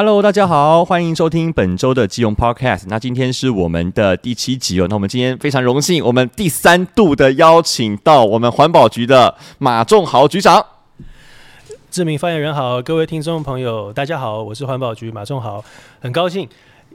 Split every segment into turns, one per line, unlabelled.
Hello，大家好，欢迎收听本周的基隆 Podcast。那今天是我们的第七集哦。那我们今天非常荣幸，我们第三度的邀请到我们环保局的马仲豪局长。
知名发言人好，各位听众朋友，大家好，我是环保局马仲豪，很高兴。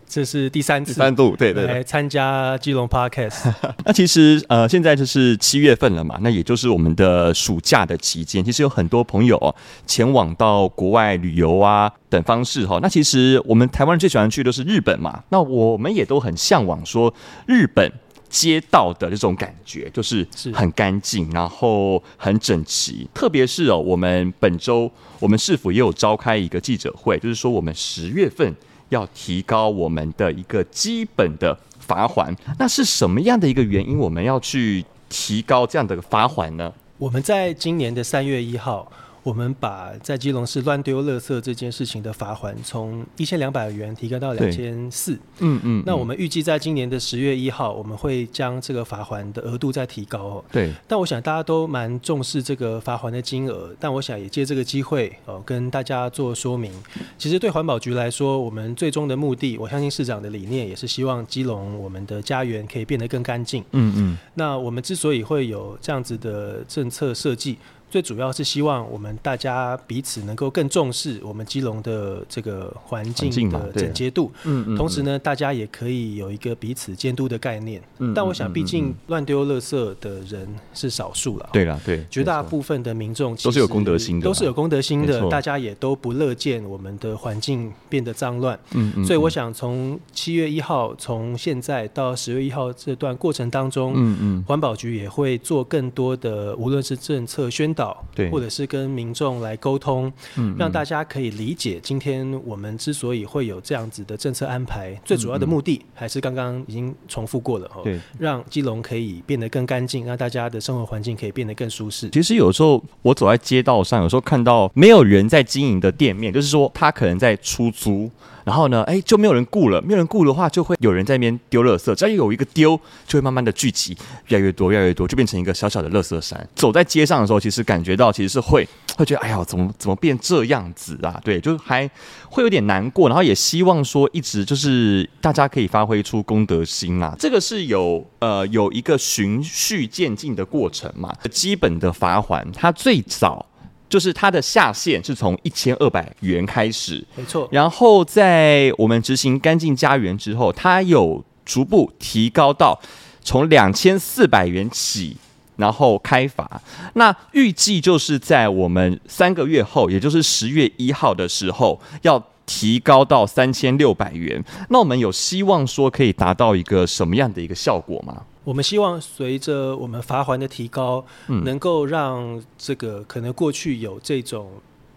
这是第三次，
第三度，对对，
来参加基隆 Podcast。
那其实呃，现在就是七月份了嘛，那也就是我们的暑假的期间。其实有很多朋友哦，前往到国外旅游啊等方式哈。那其实我们台湾人最喜欢去的是日本嘛。那我们也都很向往说日本街道的这种感觉，就是很干净，然后很整齐。特别是哦，我们本周我们市府也有召开一个记者会，就是说我们十月份。要提高我们的一个基本的罚款，那是什么样的一个原因？我们要去提高这样的罚款呢？
我们在今年的三月一号。我们把在基隆市乱丢垃圾这件事情的罚锾从一千两百元提高到两千四。嗯嗯。那我们预计在今年的十月一号，我们会将这个罚锾的额度再提高哦。
对。
但我想大家都蛮重视这个罚锾的金额，但我想也借这个机会哦，跟大家做说明。其实对环保局来说，我们最终的目的，我相信市长的理念也是希望基隆我们的家园可以变得更干净。嗯嗯。那我们之所以会有这样子的政策设计。最主要是希望我们大家彼此能够更重视我们基隆的这个环境的整洁度，嗯嗯，同时呢，大家也可以有一个彼此监督的概念。嗯，但我想，毕竟乱丢垃圾的人是少数了。
对了，对，
绝大部分的民众
都是有公德心的，
都是有公德心的，大家也都不乐见我们的环境变得脏乱。嗯嗯，所以我想，从七月一号，从现在到十月一号这段过程当中，嗯嗯，环保局也会做更多的，无论是政策宣导。对，或者是跟民众来沟通，嗯，让大家可以理解，今天我们之所以会有这样子的政策安排，最主要的目的还是刚刚已经重复过了哦，对，让基隆可以变得更干净，让大家的生活环境可以变得更舒适。
其实有时候我走在街道上，有时候看到没有人在经营的店面，就是说他可能在出租。然后呢，哎，就没有人顾了。没有人顾的话，就会有人在那边丢垃圾。只要有一个丢，就会慢慢的聚集，越来越多，越来越多，就变成一个小小的垃圾山。走在街上的时候，其实感觉到其实是会会觉得，哎呀，怎么怎么变这样子啊？对，就还会有点难过。然后也希望说，一直就是大家可以发挥出公德心啊。这个是有呃有一个循序渐进的过程嘛。基本的罚锾，它最早。就是它的下限是从一千二百元开始，
没错。
然后在我们执行干净家园之后，它有逐步提高到从两千四百元起，然后开罚。那预计就是在我们三个月后，也就是十月一号的时候，要提高到三千六百元。那我们有希望说可以达到一个什么样的一个效果吗？
我们希望随着我们罚锾的提高，嗯，能够让这个可能过去有这种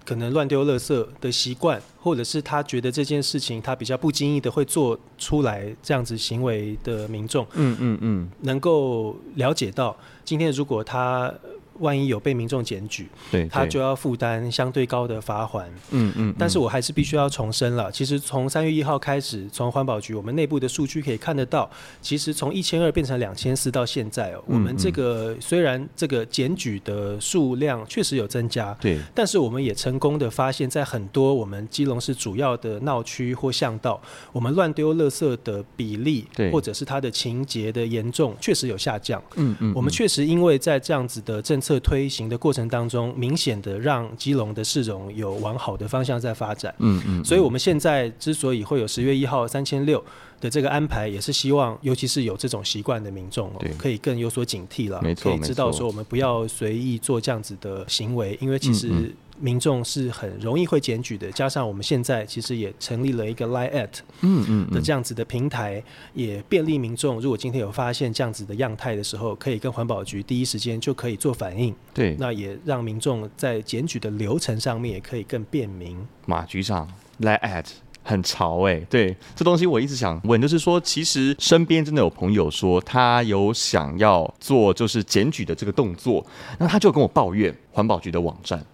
可能乱丢垃圾的习惯，或者是他觉得这件事情他比较不经意的会做出来这样子行为的民众，嗯嗯嗯，能够了解到今天如果他。万一有被民众检举，对，他就要负担相对高的罚锾。嗯嗯。但是我还是必须要重申了，其实从三月一号开始，从环保局我们内部的数据可以看得到，其实从一千二变成两千四到现在哦，我们这个虽然这个检举的数量确实有增加，对，但是我们也成功的发现，在很多我们基隆市主要的闹区或巷道，我们乱丢垃圾的比例，对，或者是它的情节的严重，确实有下降。嗯嗯。我们确实因为在这样子的政策。推行的过程当中，明显的让基隆的市容有往好的方向在发展。嗯嗯，所以我们现在之所以会有十月一号三千六的这个安排，也是希望，尤其是有这种习惯的民众哦，可以更有所警惕了。没错，可以知道说我们不要随意做这样子的行为，因为其实。民众是很容易会检举的，加上我们现在其实也成立了一个 Line@ 嗯嗯的这样子的平台，也便利民众。如果今天有发现这样子的样态的时候，可以跟环保局第一时间就可以做反应。对，那也让民众在检举的流程上面也可以更便民。
马局长 Line@ at 很潮哎、欸，对，这东西我一直想问，就是说，其实身边真的有朋友说他有想要做就是检举的这个动作，那他就跟我抱怨环保局的网站。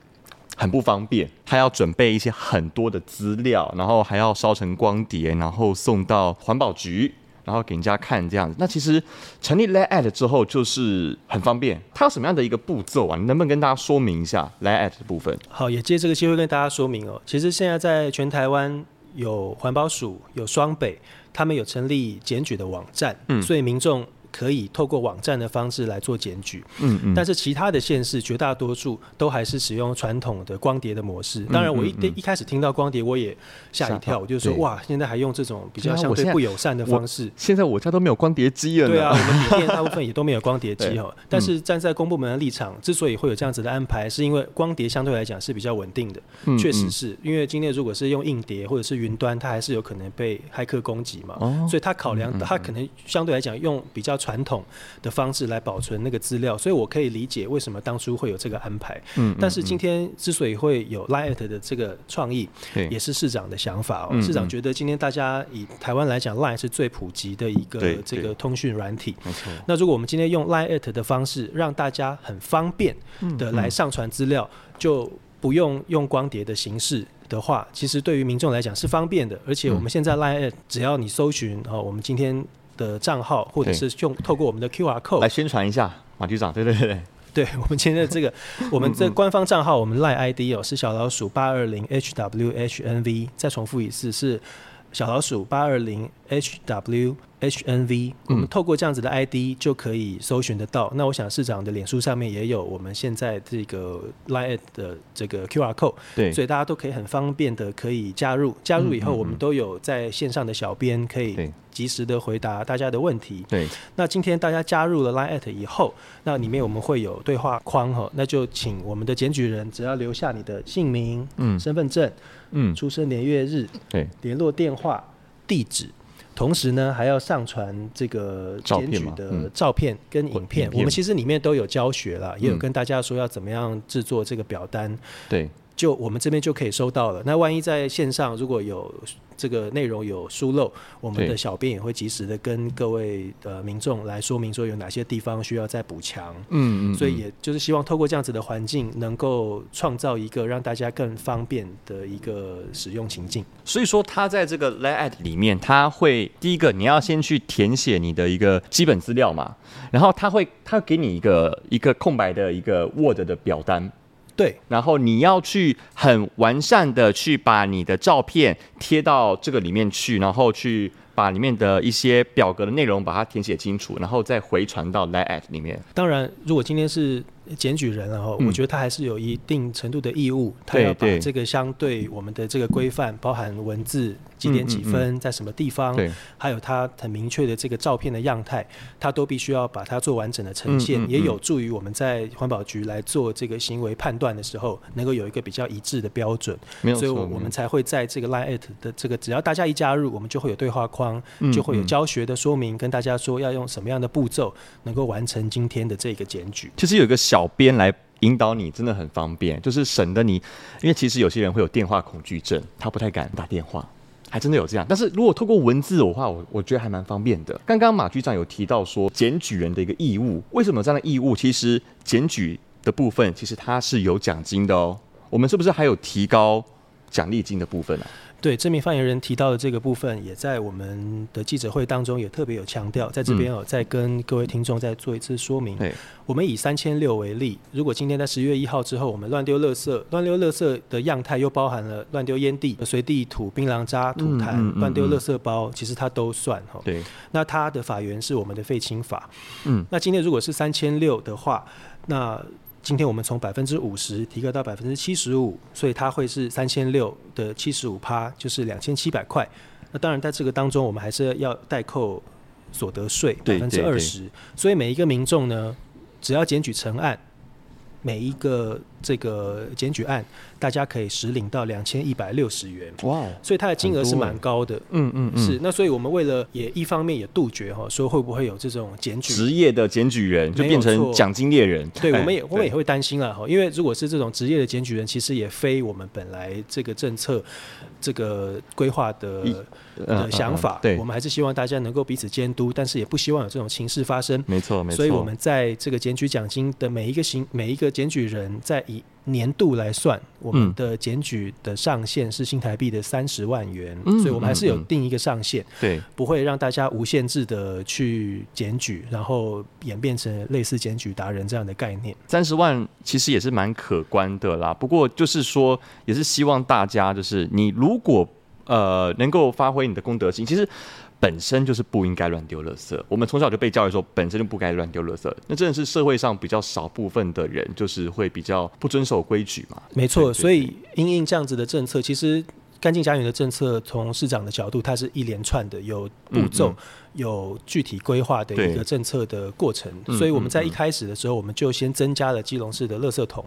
很不方便，他要准备一些很多的资料，然后还要烧成光碟，然后送到环保局，然后给人家看这样子。那其实成立 Line@ 之后就是很方便，它有什么样的一个步骤啊？你能不能跟大家说明一下 Line@ 的部分？
好，也借这个机会跟大家说明哦。其实现在在全台湾有环保署、有双北，他们有成立检举的网站，
嗯，
所以民众。可以透过网站的方式来做检举，
嗯嗯，
但是其他的县市绝大多数都还是使用传统的光碟的模式。当然，我一一开始听到光碟，我也吓一跳，我就说哇，现在还用这种比较相对不友善的方式。
现在我家都没有光碟机了。
对啊，我们大部分也都没有光碟机 哈。但是站在公部门的立场，之所以会有这样子的安排，是因为光碟相对来讲是比较稳定的。确实是因为今天如果是用硬碟或者是云端，它还是有可能被骇客攻击嘛。所以他考量，他可能相对来讲用比较传统的方式来保存那个资料，所以我可以理解为什么当初会有这个安排。嗯，但是今天之所以会有 Line@ 的这个创意，也是市长的想法哦。市长觉得今天大家以台湾来讲，Line 是最普及的一个这个通讯软体。没错。那如果我们今天用 Line@ 的方式，让大家很方便的来上传资料，就不用用光碟的形式的话，其实对于民众来讲是方便的。而且我们现在 Line@ 只要你搜寻哦，我们今天。的账号，或者是用透过我们的 QR code
来宣传一下马局长，对对对对，
对 我们今天的这个，我们这官方账号，我们 Line ID 哦是小老鼠八二零 HWHNV，再重复一次是小老鼠八二零 HW。HNV，我们透过这样子的 ID 就可以搜寻得到。那我想市长的脸书上面也有我们现在这个 Line 的这个 QR code，对，所以大家都可以很方便的可以加入。加入以后，我们都有在线上的小编可以及时的回答大家的问题。对，那今天大家加入了 Line 以后，那里面我们会有对话框哈，那就请我们的检举人只要留下你的姓名、嗯，身份证、嗯，出生年月日、对，联络电话、地址。同时呢，还要上传这个检举的照片跟影片。我们其实里面都有教学了，也有跟大家说要怎么样制作这个表单。对，就我们这边就可以收到了。那万一在线上如果有。这个内容有疏漏，我们的小编也会及时的跟各位呃民众来说明说有哪些地方需要再补强。嗯嗯，所以也就是希望透过这样子的环境，能够创造一个让大家更方便的一个使用情境。
所以说，他在这个 Line@ 里面，他会第一个你要先去填写你的一个基本资料嘛，然后他会他会给你一个一个空白的一个 Word 的表单。
对，
然后你要去很完善的去把你的照片贴到这个里面去，然后去把里面的一些表格的内容把它填写清楚，然后再回传到 Line@ 里面。
当然，如果今天是检举人，然后我觉得他还是有一定程度的义务，他要把这个相对我们的这个规范，包含文字。几点几分，在什么地方？还有他很明确的这个照片的样态，他都必须要把它做完整的呈现，也有助于我们在环保局来做这个行为判断的时候，能够有一个比较一致的标准。所以，我们才会在这个 Line@ 的这个，只要大家一加入，我们就会有对话框，就会有教学的说明，跟大家说要用什么样的步骤，能够完成今天的这个检举。
其实有一个小编来引导你，真的很方便，就是省得你，因为其实有些人会有电话恐惧症，他不太敢打电话。还真的有这样，但是如果透过文字的话，我我觉得还蛮方便的。刚刚马局长有提到说，检举人的一个义务，为什么有这样的义务？其实检举的部分，其实它是有奖金的哦。我们是不是还有提高奖励金的部分呢、啊？
对，这名发言人提到的这个部分，也在我们的记者会当中也特别有强调，在这边哦，再跟各位听众再做一次说明。对，我们以三千六为例，如果今天在十月一号之后，我们乱丢垃圾，乱丢垃圾的样态又包含了乱丢烟蒂、随地吐槟榔渣、吐痰、乱丢垃圾包，其实它都算哈。对，那它的法源是我们的废青法。嗯，那今天如果是三千六的话，那今天我们从百分之五十提高到百分之七十五，所以它会是三千六的七十五趴，就是两千七百块。那当然，在这个当中，我们还是要代扣所得税百分之二十。所以每一个民众呢，只要检举成案，每一个这个检举案。大家可以实领到两千一百六十元，哇！所以它的金额是蛮高的，嗯嗯，是。那所以我们为了也一方面也杜绝哈，说会不会有这种检举
职业的检举人就变成奖金猎人？
对，我们也我们也会担心了哈，因为如果是这种职业的检举人，其实也非我们本来这个政策这个规划的的想法。对，我们还是希望大家能够彼此监督，但是也不希望有这种情势发生。
没错，没错。
所以我们在这个检举奖金的每一个行每一个检举人，在以年度来算，我们的检举的上限是新台币的三十万元，嗯，所以我们还是有定一个上限，对，不会让大家无限制的去检举，然后演变成类似检举达人这样的概念。
三十万其实也是蛮可观的啦，不过就是说，也是希望大家就是你如果。呃能够发挥你的公德心，其实本身就是不应该乱丢垃圾。我们从小就被教育说，本身就不该乱丢垃圾。那真的是社会上比较少部分的人，就是会比较不遵守规矩嘛。
没错，所以因应这样子的政策，其实。干净家园的政策，从市长的角度，它是一连串的，有步骤、嗯嗯、有具体规划的一个政策的过程。所以我们在一开始的时候，我们就先增加了基隆市的垃圾桶，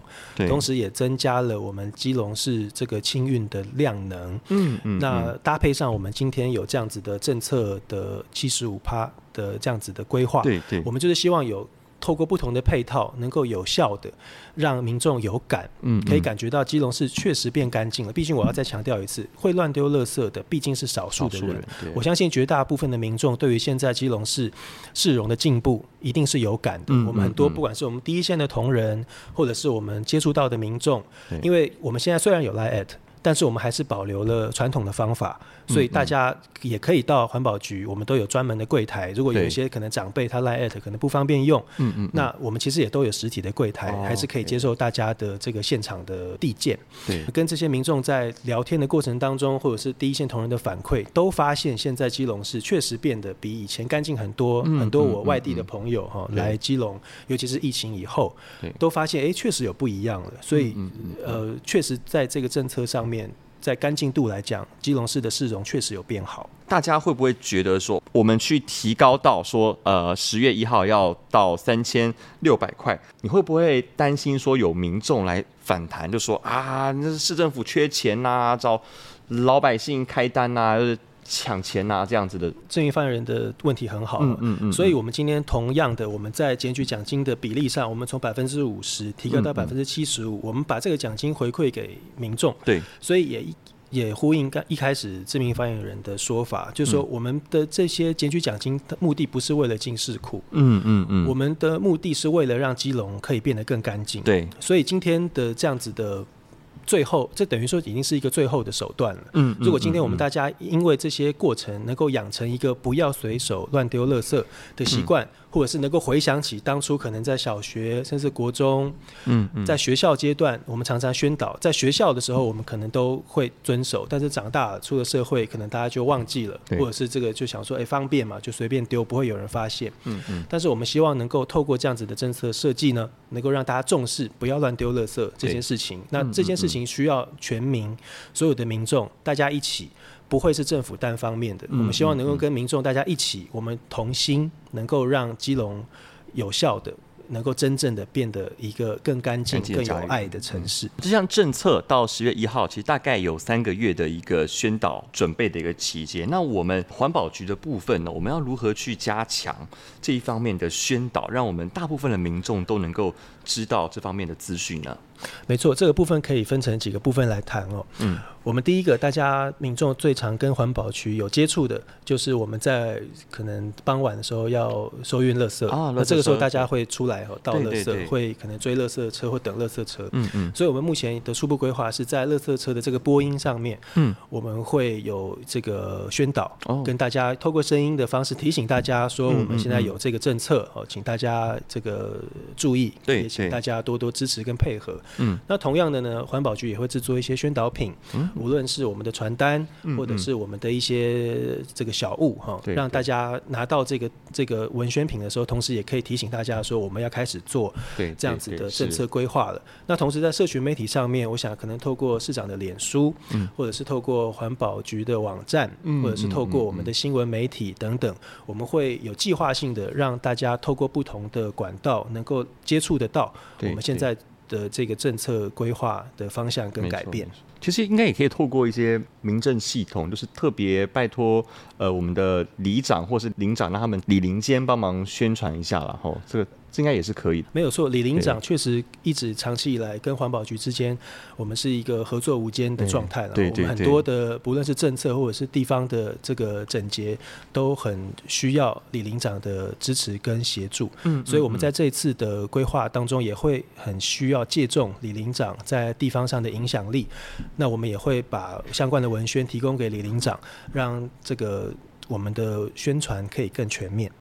同时也增加了我们基隆市这个清运的量能。嗯嗯。那搭配上我们今天有这样子的政策的七十五趴的这样子的规划，对对，我们就是希望有。透过不同的配套，能够有效的让民众有感，嗯，可以感觉到基隆市确实变干净了。毕竟我要再强调一次，会乱丢垃圾的毕竟是少数的人。我相信绝大部分的民众对于现在基隆市市容的进步，一定是有感的。我们很多不管是我们第一线的同仁，或者是我们接触到的民众，因为我们现在虽然有 Line@ 但是我们还是保留了传统的方法，所以大家也可以到环保局，我们都有专门的柜台。如果有一些可能长辈他 Line@ 可能不方便用，嗯嗯，那我们其实也都有实体的柜台，还是可以接受大家的这个现场的递件。对，跟这些民众在聊天的过程当中，或者是第一线同仁的反馈，都发现现在基隆市确实变得比以前干净很多。很多我外地的朋友哈来基隆，尤其是疫情以后，都发现哎，确实有不一样了。所以呃，确实在这个政策上面。在干净度来讲，基隆市的市容确实有变好。
大家会不会觉得说，我们去提高到说，呃，十月一号要到三千六百块，你会不会担心说有民众来反弹，就说啊，那市政府缺钱呐、找老百姓开单呐、抢钱啊，这样子的。
正义犯人的问题很好，嗯嗯嗯，所以我们今天同样的，我们在检举奖金的比例上，我们从百分之五十提高到百分之七十五，我们把这个奖金回馈给民众，对，所以也也呼应刚一开始知名发言人的说法，就是说我们的这些检举奖金的目的不是为了进市库，嗯嗯嗯，我们的目的是为了让基隆可以变得更干净，对，所以今天的这样子的。最后，这等于说已经是一个最后的手段了。嗯，如果今天我们大家因为这些过程能够养成一个不要随手乱丢垃圾的习惯。或者是能够回想起当初可能在小学甚至国中，嗯，在学校阶段，我们常常宣导，在学校的时候我们可能都会遵守，但是长大了出了社会，可能大家就忘记了，或者是这个就想说，哎，方便嘛，就随便丢，不会有人发现。嗯嗯。但是我们希望能够透过这样子的政策设计呢，能够让大家重视不要乱丢垃圾这件事情。那这件事情需要全民所有的民众大家一起。不会是政府单方面的，我们希望能够跟民众大家一起，我们同心，能够让基隆有效的。能够真正的变得一个更干净、更有爱的城市。
这项政策到十月一号，其实大概有三个月的一个宣导准备的一个期间。那我们环保局的部分呢，我们要如何去加强这一方面的宣导，让我们大部分的民众都能够知道这方面的资讯呢？
没错，这个部分可以分成几个部分来谈哦。嗯，我们第一个，大家民众最常跟环保局有接触的，就是我们在可能傍晚的时候要收运垃圾。啊，那这个时候大家会出来。倒垃圾会可能追垃圾车或等垃圾车，嗯嗯，所以我们目前的初步规划是在垃圾车的这个播音上面，嗯，我们会有这个宣导，跟大家透过声音的方式提醒大家说，我们现在有这个政策哦，请大家这个注意，对，也请大家多多支持跟配合，嗯，那同样的呢，环保局也会制作一些宣导品，嗯，无论是我们的传单，或者是我们的一些这个小物哈，让大家拿到这个这个文宣品的时候，同时也可以提醒大家说我们要。要开始做这样子的政策规划了。那同时在社群媒体上面，我想可能透过市长的脸书，或者是透过环保局的网站，或者是透过我们的新闻媒体等等，我们会有计划性的让大家透过不同的管道能够接触得到我们现在的这个政策规划的方向跟改变。
其实应该也可以透过一些民政系统，就是特别拜托呃我们的里长或是领长，让他们里邻间帮忙宣传一下了哈。这个。这应该也是可以的，
没有错。李林长确实一直长期以来跟环保局之间，我们是一个合作无间的状态了。对，对，对，我们很多的不论是政策或者是地方的这个整洁，都很需要李林长的支持跟协助。嗯，所以我们在这一次的规划当中，也会很需要借重李林长在地方上的影响力。那我们也会把相关的文宣提供给李林长，让这个我们的宣传可以更全面。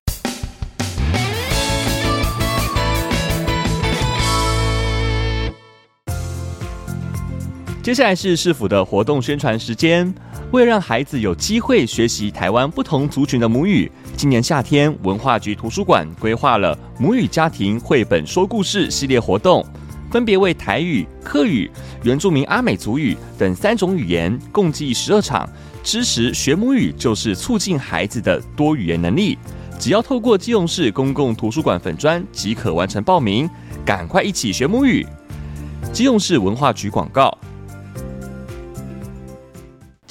接下来是市府的活动宣传时间。为了让孩子有机会学习台湾不同族群的母语，今年夏天文化局图书馆规划了母语家庭绘本说故事系列活动，分别为台语、客语、原住民阿美族语等三种语言，共计十二场。支持学母语就是促进孩子的多语言能力。只要透过基隆市公共图书馆粉专即可完成报名，赶快一起学母语。基隆市文化局广告。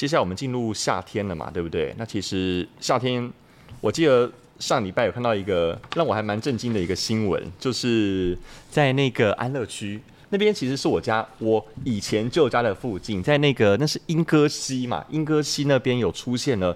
接下来我们进入夏天了嘛，对不对？那其实夏天，我记得上礼拜有看到一个让我还蛮震惊的一个新闻，就是在那个安乐区那边，其实是我家我以前旧家的附近，在那个那是莺歌溪嘛，莺歌溪那边有出现了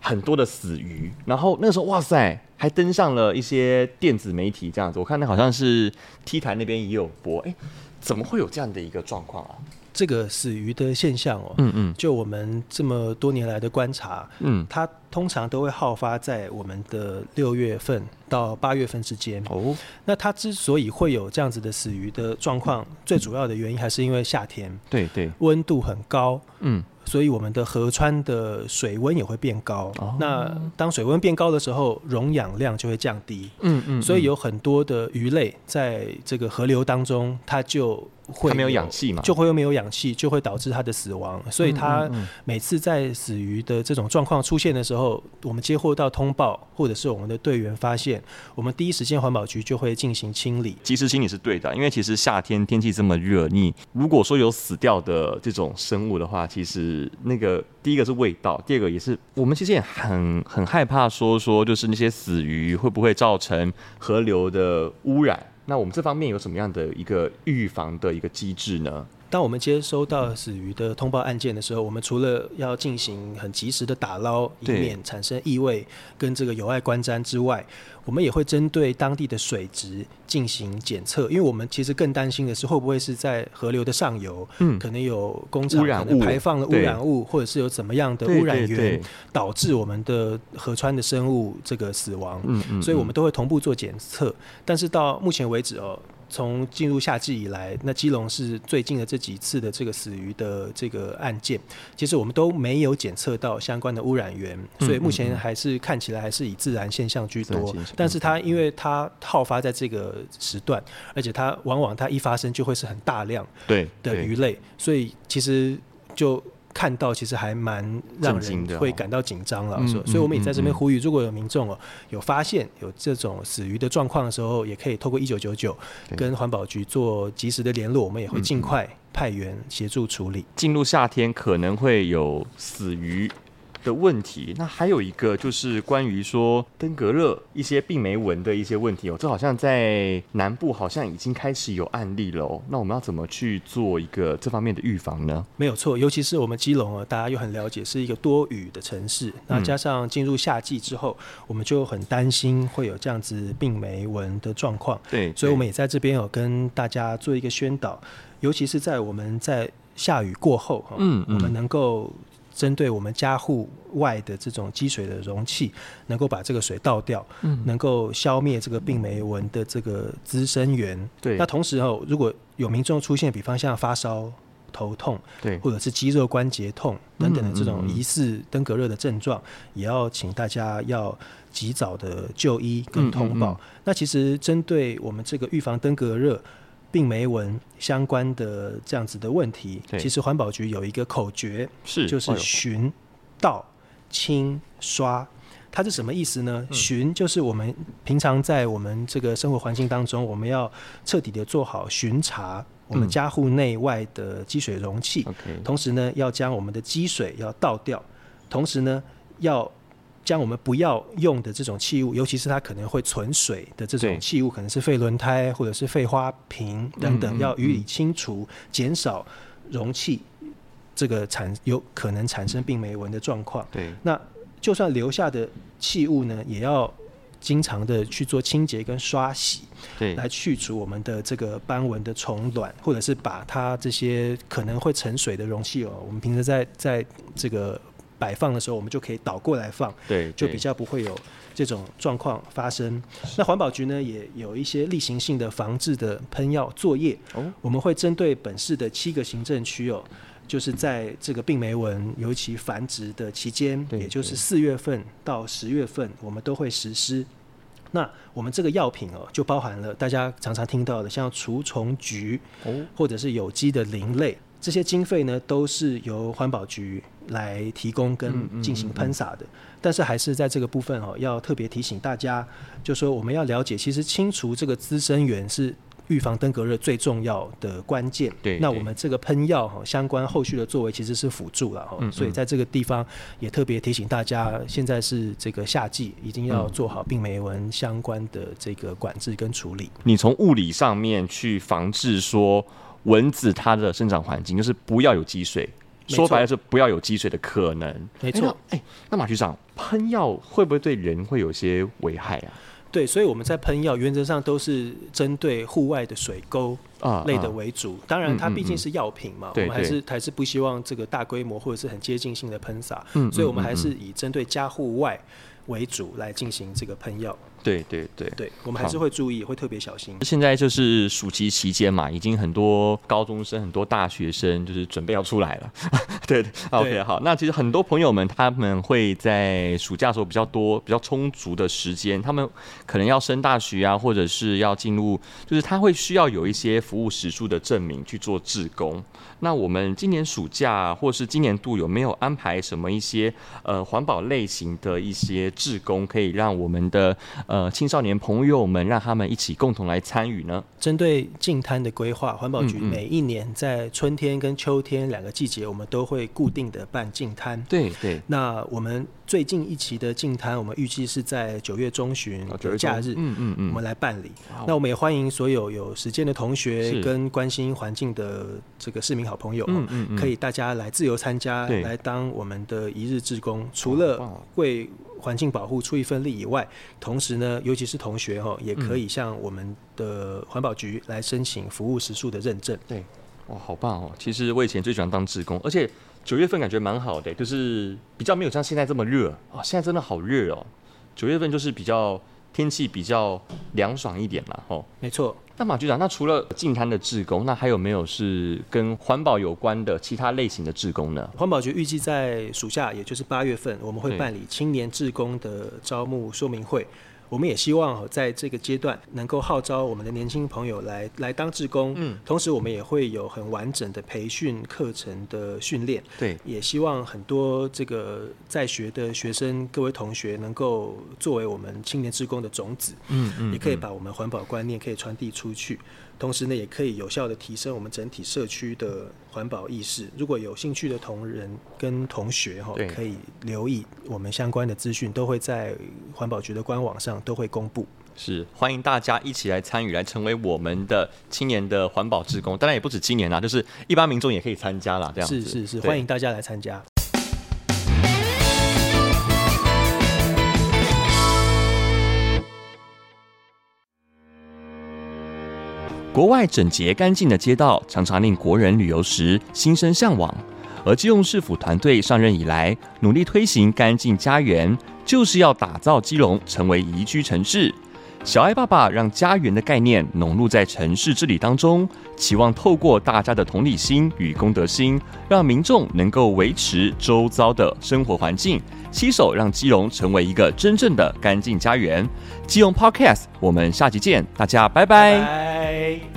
很多的死鱼，然后那个时候哇塞，还登上了一些电子媒体这样子，我看那好像是 T 台那边也有播，哎，怎么会有这样的一个状况啊？
这个死鱼的现象哦，
嗯嗯，
就我们这么多年来的观察，
嗯，
它通常都会好发在我们的六月份到八月份之间。
哦，
那它之所以会有这样子的死鱼的状况，最主要的原因还是因为夏天，
对对，
温度很高，
嗯。
所以我们的河川的水温也会变高。
哦、
那当水温变高的时候，溶氧量就会降低。
嗯嗯。
所以有很多的鱼类在这个河流当中，它就会
它没有氧气嘛，
就会又没有氧气，就会导致它的死亡。所以它每次在死鱼的这种状况出现的时候，我们接获到通报，或者是我们的队员发现，我们第一时间环保局就会进行清理。
及时清理是对的，因为其实夏天天气这么热，你如果说有死掉的这种生物的话，其实。那个第一个是味道，第二个也是我们其实也很很害怕说说就是那些死鱼会不会造成河流的污染？那我们这方面有什么样的一个预防的一个机制呢？
当我们接收到死鱼的通报案件的时候，我们除了要进行很及时的打捞，以免产生异味跟这个有碍观瞻之外，我们也会针对当地的水质进行检测，因为我们其实更担心的是会不会是在河流的上游，嗯，可能有工厂可能排放的污染物，或者是有怎么样的污染源导致我们的河川的生物这个死亡，嗯嗯，所以我们都会同步做检测，但是到目前为止哦。从进入夏季以来，那基隆是最近的这几次的这个死鱼的这个案件，其实我们都没有检测到相关的污染源，所以目前还是看起来还是以自然现象居多。但是它因为它好发在这个时段，而且它往往它一发生就会是很大量的鱼类，所以其实就。看到其实还蛮让人会感到紧张了，所以，我们也在这边呼吁，如果有民众哦有发现有这种死鱼的状况的时候，也可以透过一九九九跟环保局做及时的联络，我们也会尽快派员协助处理。
进入夏天可能会有死鱼的问题，那还有一个就是关于说登革热一些病媒蚊的一些问题哦，这好像在南部好像已经开始有案例了哦。那我们要怎么去做一个这方面的预防呢？
没有错，尤其是我们基隆啊，大家又很了解是一个多雨的城市，那加上进入夏季之后，我们就很担心会有这样子病媒蚊的状况。
对，
所以我们也在这边有跟大家做一个宣导，尤其是在我们在下雨过后哈，嗯，我们能够。针对我们家户外的这种积水的容器，能够把这个水倒掉，嗯，能够消灭这个病媒蚊的这个滋生源。
对，
那同时哦，如果有民众出现，比方像发烧、头痛，
对，
或者是肌肉关节痛等等的这种疑似登革热的症状，也要请大家要及早的就医跟通报。那其实针对我们这个预防登革热。病媒蚊相关的这样子的问题，其实环保局有一个口诀，是。就是巡、倒、清、刷。它是什么意思呢？巡就是我们平常在我们这个生活环境当中，我们要彻底的做好巡查我们家户内外的积水容器，同时呢，要将我们的积水要倒掉，同时呢，要。将我们不要用的这种器物，尤其是它可能会存水的这种器物，可能是废轮胎或者是废花瓶等等，要予以清除，减少容器这个产有可能产生病媒蚊的状况。
对，
那就算留下的器物呢，也要经常的去做清洁跟刷洗，
对，
来去除我们的这个斑纹的虫卵，或者是把它这些可能会沉水的容器哦，我们平时在在这个。摆放的时候，我们就可以倒过来放，
对，
就比较不会有这种状况发生。那环保局呢，也有一些例行性的防治的喷药作业。哦，我们会针对本市的七个行政区哦，就是在这个病媒蚊尤其繁殖的期间，也就是四月份到十月份，我们都会实施。那我们这个药品哦，就包含了大家常常听到的，像除虫菊，或者是有机的磷类，这些经费呢，都是由环保局来提供跟进行喷洒的。但是还是在这个部分哦，要特别提醒大家，就说我们要了解，其实清除这个滋生源是。预防登革热最重要的关键，对，那我们这个喷药哈，相关后续的作为其实是辅助了哈，所以在这个地方也特别提醒大家，现在是这个夏季，一定要做好病媒蚊相关的这个管制跟处理。
你从物理上面去防治说蚊子它的生长环境，就是不要有积水，说白了是不要有积水的可能。
没错，
哎，那马局长喷药会不会对人会有些危害啊？
对，所以我们在喷药原则上都是针对户外的水沟啊类的为主。当然，它毕竟是药品嘛，我们还是还是不希望这个大规模或者是很接近性的喷洒。嗯所以我们还是以针对家户外为主来进行这个喷药。
对对对
对，我们还是会注意，会特别小心。
现在就是暑期期间嘛，已经很多高中生、很多大学生就是准备要出来了。对，对，OK，好。那其实很多朋友们他们会在暑假的时候比较多、比较充足的时间，他们可能要升大学啊，或者是要进入，就是他会需要有一些服务时数的证明去做志工。那我们今年暑假或是今年度有没有安排什么一些呃环保类型的一些志工，可以让我们的呃青少年朋友们让他们一起共同来参与呢？
针对净滩的规划，环保局每一年在春天跟秋天两个季节，我们都会固定的办净滩。
对对。
那我们最近一期的净滩，我们预计是在九月中旬的假日，嗯嗯嗯，我们来办理。那我们也欢迎所有有时间的同学跟关心环境的这个市民。好朋友，嗯嗯嗯，可以大家来自由参加，来当我们的一日志工。除了为环境保护出一份力以外，同时呢，尤其是同学哈，也可以向我们的环保局来申请服务时数的认证。
对，哇，好棒哦！其实我以前最喜欢当志工，而且九月份感觉蛮好的，就是比较没有像现在这么热啊。现在真的好热哦，九月份就是比较天气比较凉爽一点嘛，吼，
没错。
那马局长，那除了净滩的志工，那还有没有是跟环保有关的其他类型的志工呢？
环保局预计在暑假，也就是八月份，我们会办理青年志工的招募说明会。我们也希望在这个阶段能够号召我们的年轻朋友来来当志工，嗯，同时我们也会有很完整的培训课程的训练，
对，
也希望很多这个在学的学生各位同学能够作为我们青年志工的种子，嗯嗯，也可以把我们环保观念可以传递出去。同时呢，也可以有效的提升我们整体社区的环保意识。如果有兴趣的同仁跟同学哈，可以留意我们相关的资讯，都会在环保局的官网上都会公布。
是，欢迎大家一起来参与，来成为我们的青年的环保志工。当然也不止今年啦，就是一般民众也可以参加啦。这样子。
是是是，欢迎大家来参加。
国外整洁干净的街道常常令国人旅游时心生向往，而基隆市府团队上任以来，努力推行干净家园，就是要打造基隆成为宜居城市。小爱爸爸让家园的概念融入在城市治理当中，期望透过大家的同理心与公德心，让民众能够维持周遭的生活环境，携手让基隆成为一个真正的干净家园。基隆 Podcast，我们下集见，大家。拜拜。